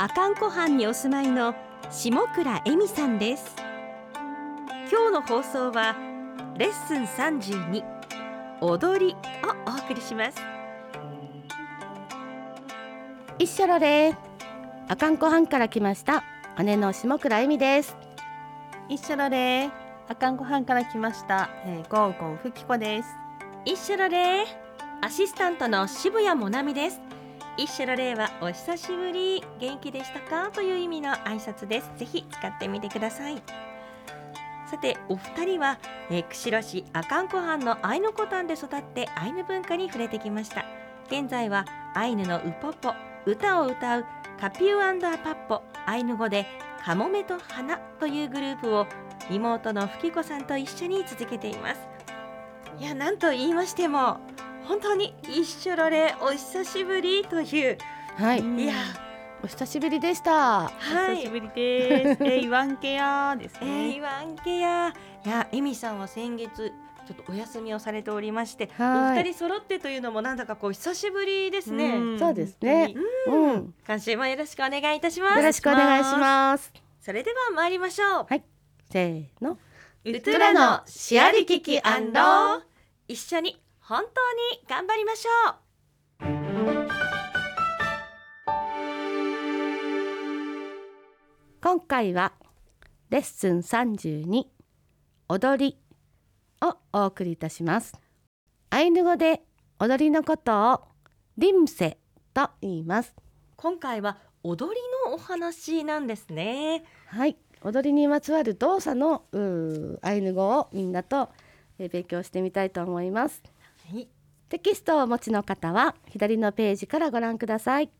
阿寒湖畔にお住まいの下倉恵美さんです。今日の放送はレッスン32踊りをお送りします。一緒ろで阿寒湖畔から来ました姉の下倉恵美です。一緒ろで阿寒湖畔から来ました、えー、ゴーゴンふきこです。一緒ろでアシスタントの渋谷もなみです一緒の例はお久しぶり。元気でしたか？という意味の挨拶です。ぜひ使ってみてください。さてお二人は、えー、釧路市阿寒湖畔のアイヌコタンで育ってアイヌ文化に触れてきました。現在はアイヌのウポポ歌を歌うカピューアパッポ。アイヌ語でカモメと花というグループを妹のふきこさんと一緒に続けています。いやなんと言いましても本当に一緒ろれお久しぶりという。はい。いや。お久しぶりでした。はい。お久しぶりです、えー、イワンケヤですえね、ー、言わんけやいやエミさんは先月ちょっとお休みをされておりましておはい。二人揃ってというのもなんだかこう久しぶりですね。ん。そうですね。ううん。ん。今週もよろしくお願いいたします。よろしくお願いします。それでは参りましょう。せーの。ウトゥラのシアリキキ一緒に本当に頑張りましょう。今回はレッスン32踊りをお送りいたします。アイヌ語で踊りのことをリムセと言います。今回は踊りのお話なんですね。はい。踊りにまつわる動作のアイヌ語をみんなとえー勉強してみたいと思いますはい。テキストをお持ちの方は左のページからご覧ください。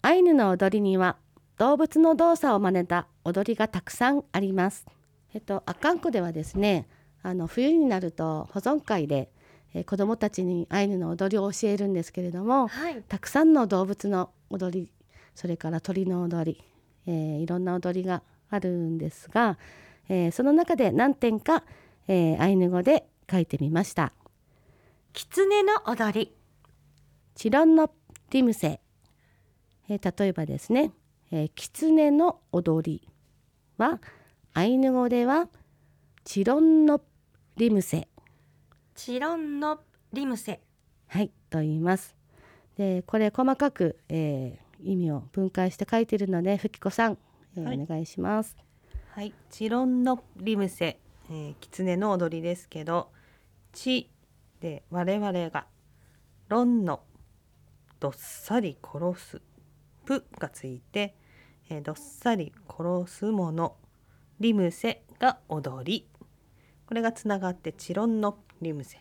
アイヌの踊りには動物の動作を真似た踊りがたくさんあります。えっと阿寒湖ではですねあの冬になると保存会で、えー子どもたちにアイヌの踊りを教えるんですけれどもはい。たくさんの動物の踊りそれから鳥の踊り、えーいろんな踊りがあるんですが、えーその中で何点か、えーアイヌ語で書いてみました。狐の踊り。チロンのリムセ、えー例えばですね、えー、狐の踊りはアイヌ語ではチロンのリムセチロンのリムセはいと言います。でこれ細かく、えー意味を分解して書いているのでふきこさん、えーはい。お願いします。はい。チロンのリムセ、えー、狐の踊りですけどチで我々がロンのどっさり殺すプがついて、えーどっさり殺すものリムセが踊り。これがつながってチロンのリムセ。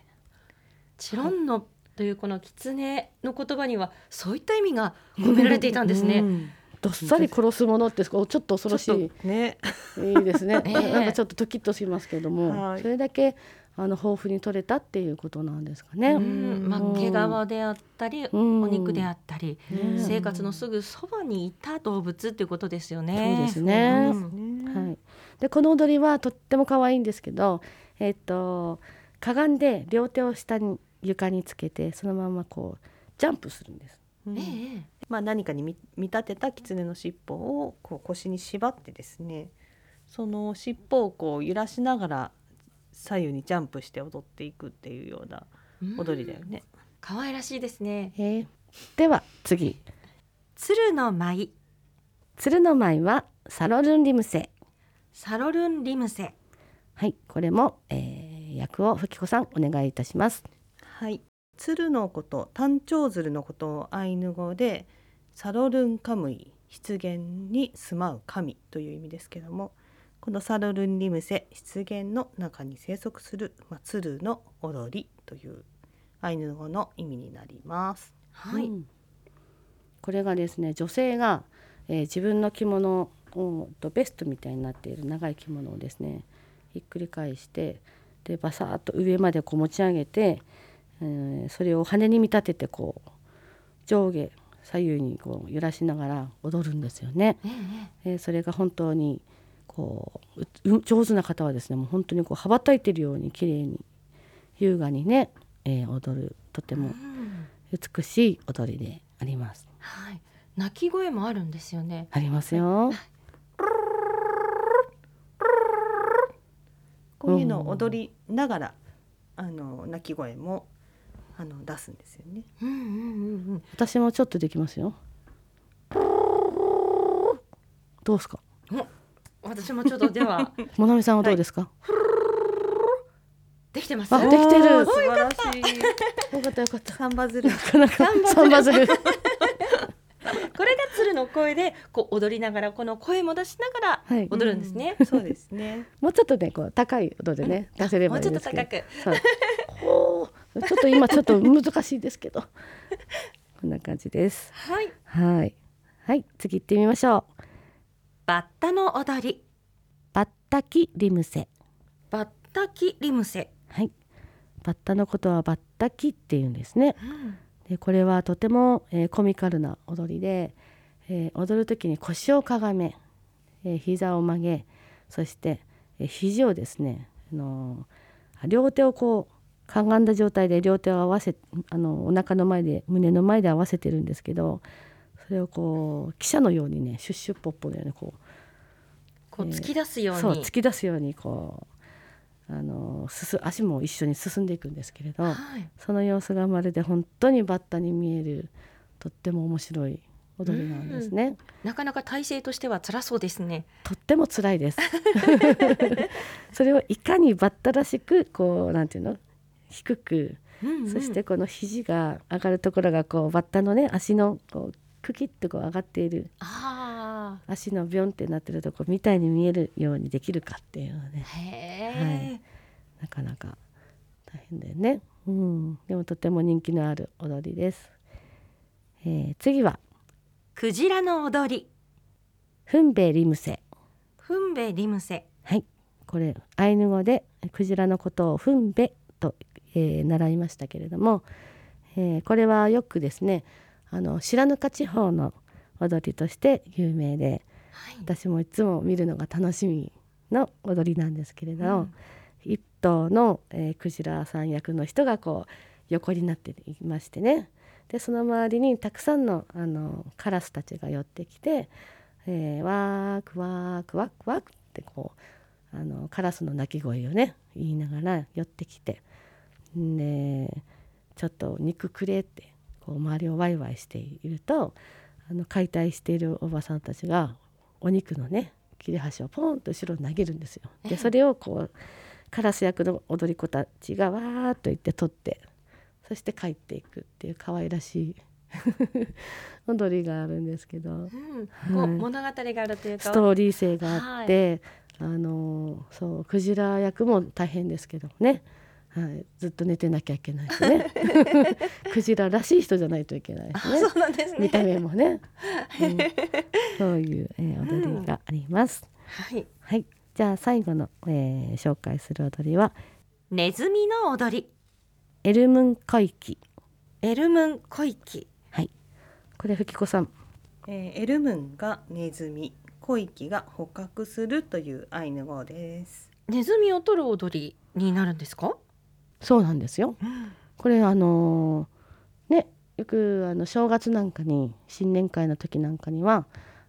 チロンのというこの狐の言葉にはそういった意味が込められていたんですね。うん。どっさり殺すものってちょっと恐ろしいね。いいですね。え えなんかちょっとドキッとしますけれども、はい。それだけあの豊富に取れたっていうことなんですかね。うん。まあ、うん。毛皮であったり、うん。お肉であったり、うん生活のすぐそばにいた動物っていうことですよね。そうですね。うんはい。でこの踊りはとっても可愛いんですけど、えっとかがんで両手を下に床につけてそのままこうジャンプするんです。うん。ええ。まあ、何かに見見立てた狐の尻尾をこう腰に縛ってですねその尻尾をこう揺らしながら左右にジャンプして踊っていくっていうような踊りだよね。可愛らしいですね。えーでは次鶴の舞、鶴の舞はサロルンリムセ。サロルンリムセ。はいこれも、えー、役をふきこさんお願いいたします。はい鶴のこと単調鶴のことをアイヌ語でサロルンカムイ湿原に住まう神という意味ですけどもこのサロルンリムセ湿原の中に生息する、まあ、鶴の踊りというアイヌ語の意味になります。はい。うんこれがですね女性が、えー自分の着物をとベストみたいになっている長い着物をですねひっくり返してでバサーッと上までこう持ち上げて、えーそれを羽に見立ててこう上下左右にこう揺らしながら踊るんですよね。えーそれが本当にこうう上手な方はですねもう本当にこう羽ばたいてるように綺麗に優雅にね、えー踊るとてもうん美しい踊りであります。はい。鳴き声もあるんですよね。ありますよ。こういうのを踊りながらあの鳴き声もあの出すんですよね。うんうんうんうん。私もちょっとできますよ。どうですか？私もちょっとでは もなみさんはどうですか？できてます。あできてるおー素晴らしい。よかったよかった。サンバズル。なかなかサンバズル。これが鶴の声でこう踊りながらこの声も出しながらはい踊るんですね。そうですね。もうちょっとねこう高い音でね出せれもうちょっとばいいですけど。高く。そう。ほうちょっと今ちょっと難しいですけど。こんな感じです。はい。はい。はい次行ってみましょう。バッタの踊り。バッタキリムセ。バッタキリムセ。はい。バッタのことはバッタキって言うんですね。でこれはとても、えーコミカルな踊りで、えー踊る時に腰をかがめ、えー膝を曲げそして、えー肘をですね、あのー両手をこうかがんだ状態で両手を合わせあのお腹の前で胸の前で合わせてるんですけどそれをこう汽車のようにねシュッシュッポッポのようにここう突き出すように。うそう突き出すようにこうあのー進足も一緒に進んでいくんですけれど。はい。その様子がまるで本当にバッタに見えるとっても面白い踊りなんですね。なかなか体勢としては辛そうですね。とっても辛いです。それをいかにバッタらしくこうなんていうの？低く、うんうんそしてこの肘が上がるところがこうバッタのね足のこうクキッとこう上がっているあ足のビョンってなってるとこみたいに見えるようにできるかっていうのはねあ。へえ。なかなか大変だよね。うん、でもとても人気のある踊りです。えー次はクジラの踊り。フンベリムセ。フンベリムセ。はい、これアイヌ語でクジラのことをフンベと、えー習いましたけれども、えーこれはよくですねあの白糠地方の踊りとして有名ではい。私もいつも見るのが楽しみの踊りなんですけれど、うん。一頭の、えークジラさん役の人がこう横になっていましてね。でその周りにたくさんのあのカラスたちが寄ってきて「えーワークワークワックワック」ってこうあのカラスの鳴き声をね言いながら寄ってきて。でちょっと肉くれってこう周りをワイワイしているとあの解体しているおばさんたちがお肉のね切れ端をポンと後ろに投げるんですよ。でそれをこうカラス役の踊り子たちがわーっと言って取ってそして帰っていくっていう可愛らしい 踊りがあるんですけど。うん、はい。物語があるというか。ストーリー性があって、あのそうクジラ役も大変ですけどね、はい、ずっと寝てなきゃいけないしね クジラらしい人じゃないといけないあ、しねそうなんですね。見た目もね、うんそういう、えー踊りがあります。はい。はい、じゃあ最後の、えー紹介する踊りはネズミの踊り。エルムンコイキ。エルムンコイキ。はい、これ吹子さん。えーエルムンがネズミ、コイキが捕獲するというアイヌ語です。ネズミを取る踊りになるんですか？そうなんですよ。これあのーねよくあの正月なんかに新年会の時なんかには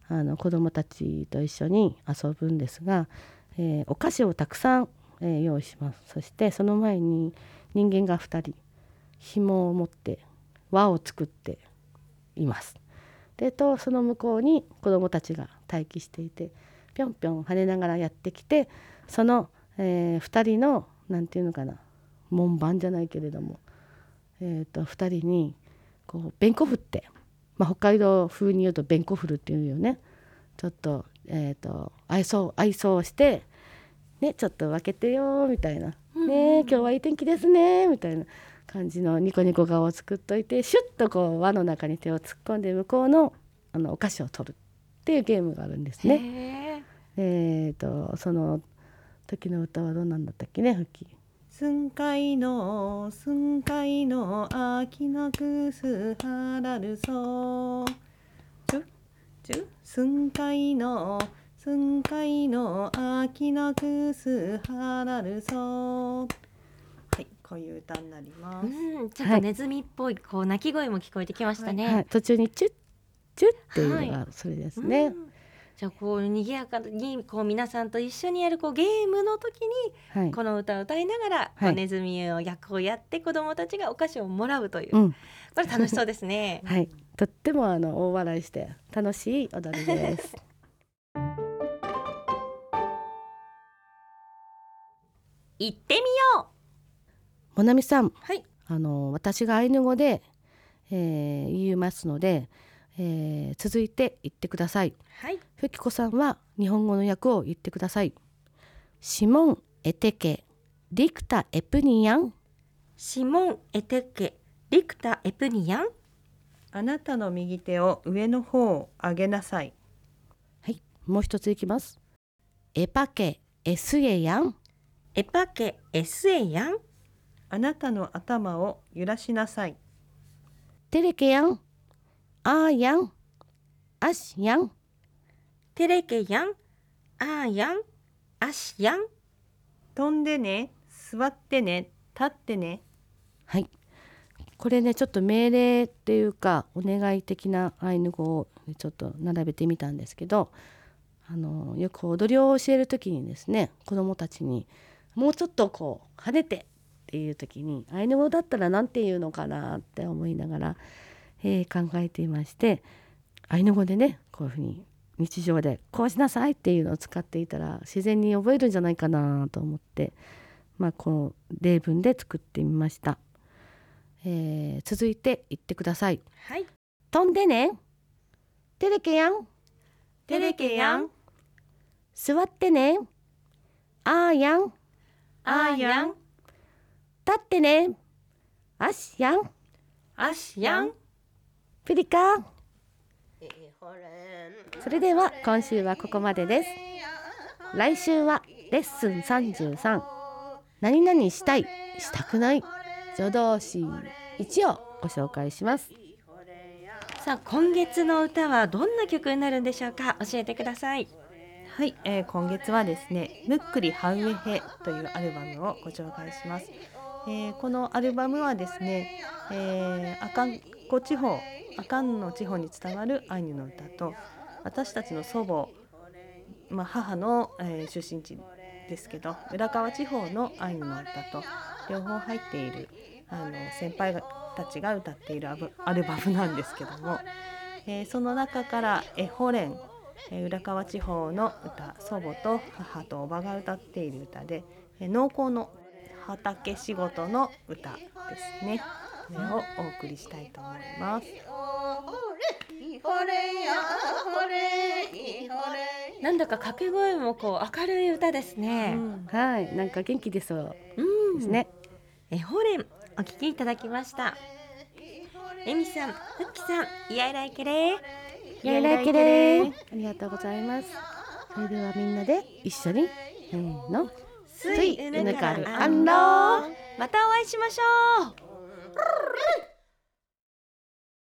あの子供たちと一緒に遊ぶんですが、えーお菓子をたくさん、えー用意しますそしてその前に人間が2人紐を持って輪を作っています。でとその向こうに子供たちが待機していてぴょんぴょん跳ねながらやってきてその、え2人のなんていうのかな門番じゃないけれども、えー、と2人にこう弁子振って、まあ、北海道風に言うと弁子振るっていうよねちょっと,、えー、と愛想愛想をして、ね、ちょっと分けてよみたいな「ねえ今日はいい天気ですね」みたいな感じのニコニコ顔を作っといてシュッとこう輪の中に手を突っ込んで向こうのあのお菓子を取るっていうゲームがあるんですね。ね。えー、とその時の歌はどんなんだったっけねふき寸海の寸海の秋のくすはらるそうちゅちゅ寸海の寸海の秋のくすはらるそうはいこういう歌になります、うん、ちょっとネズミっぽいこう鳴き声も聞こえてきましたね。はい、途中にチュッチュッっていうのはがそれですね。うんじゃあこう賑やかにこう皆さんと一緒にやるこうゲームの時にはい、この歌を歌いながら、はいネズミを役をやって子どもたちがお菓子をもらうという、うん、これ楽しそうですね。はい、とってもあの大笑いして楽しい踊りです。行ってみよもなみさん、う。はい。あの私がアイヌ語で、えー言いますので、えー続いて言ってください。はい。ふきこさんは日本語の訳を言ってください。シモンエテケリクタエプニヤンシモンエテケリクタエプニヤン。あなたの右手を上の方を上げなさいはい、もう一ついきます。エパケエスエヤンエパケエスエヤン。あなたの頭を揺らしなさいテレケヤンアーヤンアシヤンテレケヤン。アーヤン。アシヤン。飛んでね座ってね立ってねはい。これねちょっと命令っていうかお願い的なアイヌ語をちょっと並べてみたんですけどあのよく踊りを教える時にですね子どもたちにもうちょっとこう跳ねてっていう時にアイヌ語だったら何て言うのかなって思いながら、えー考えていましてアイヌ語でねこういうふうに日常でこうしなさいっていうのを使っていたら自然に覚えるんじゃないかなと思ってまあこう例文で作ってみました。えー続いて言ってください。はい。飛んでね。テレケやん。テレケヤン。座ってね。あーやん。アーヤン。立ってね。あしやん。アシヤン。ピリカ。それでは今週はここまでです。来週はレッスン33。何々したい、したくない。助動詞1をご紹介します。さあ今月の歌はどんな曲になるんでしょうか？教えてくださいはい、えー今月はですね「むっくりハウエヘ」というアルバムをご紹介します、えーこのアルバムはですね、えー、アカンコ地方アカンの地方に伝わるアイヌの歌と私たちの祖母、まあ、母の、えー出身地ですけど浦河地方のアイヌの歌と両方入っているあの先輩たちが歌っているアブアルバムなんですけども、えーその中から「エホレン」えー浦河地方の歌祖母と母とおばが歌っている歌で、えー農耕の畑仕事の歌ですね。これをお送りしたいと思います。なんだか掛け声もこう明るい歌ですね、はい、なんか元気出そううん。ですね。えホレンお聞きいただきました。エミさん、フッキさん、イヤイライケレー。やいらいけれー。ありがとうございます。それではみんなで一緒に、せーの。スイウヌカルアンローまたお会いしましょう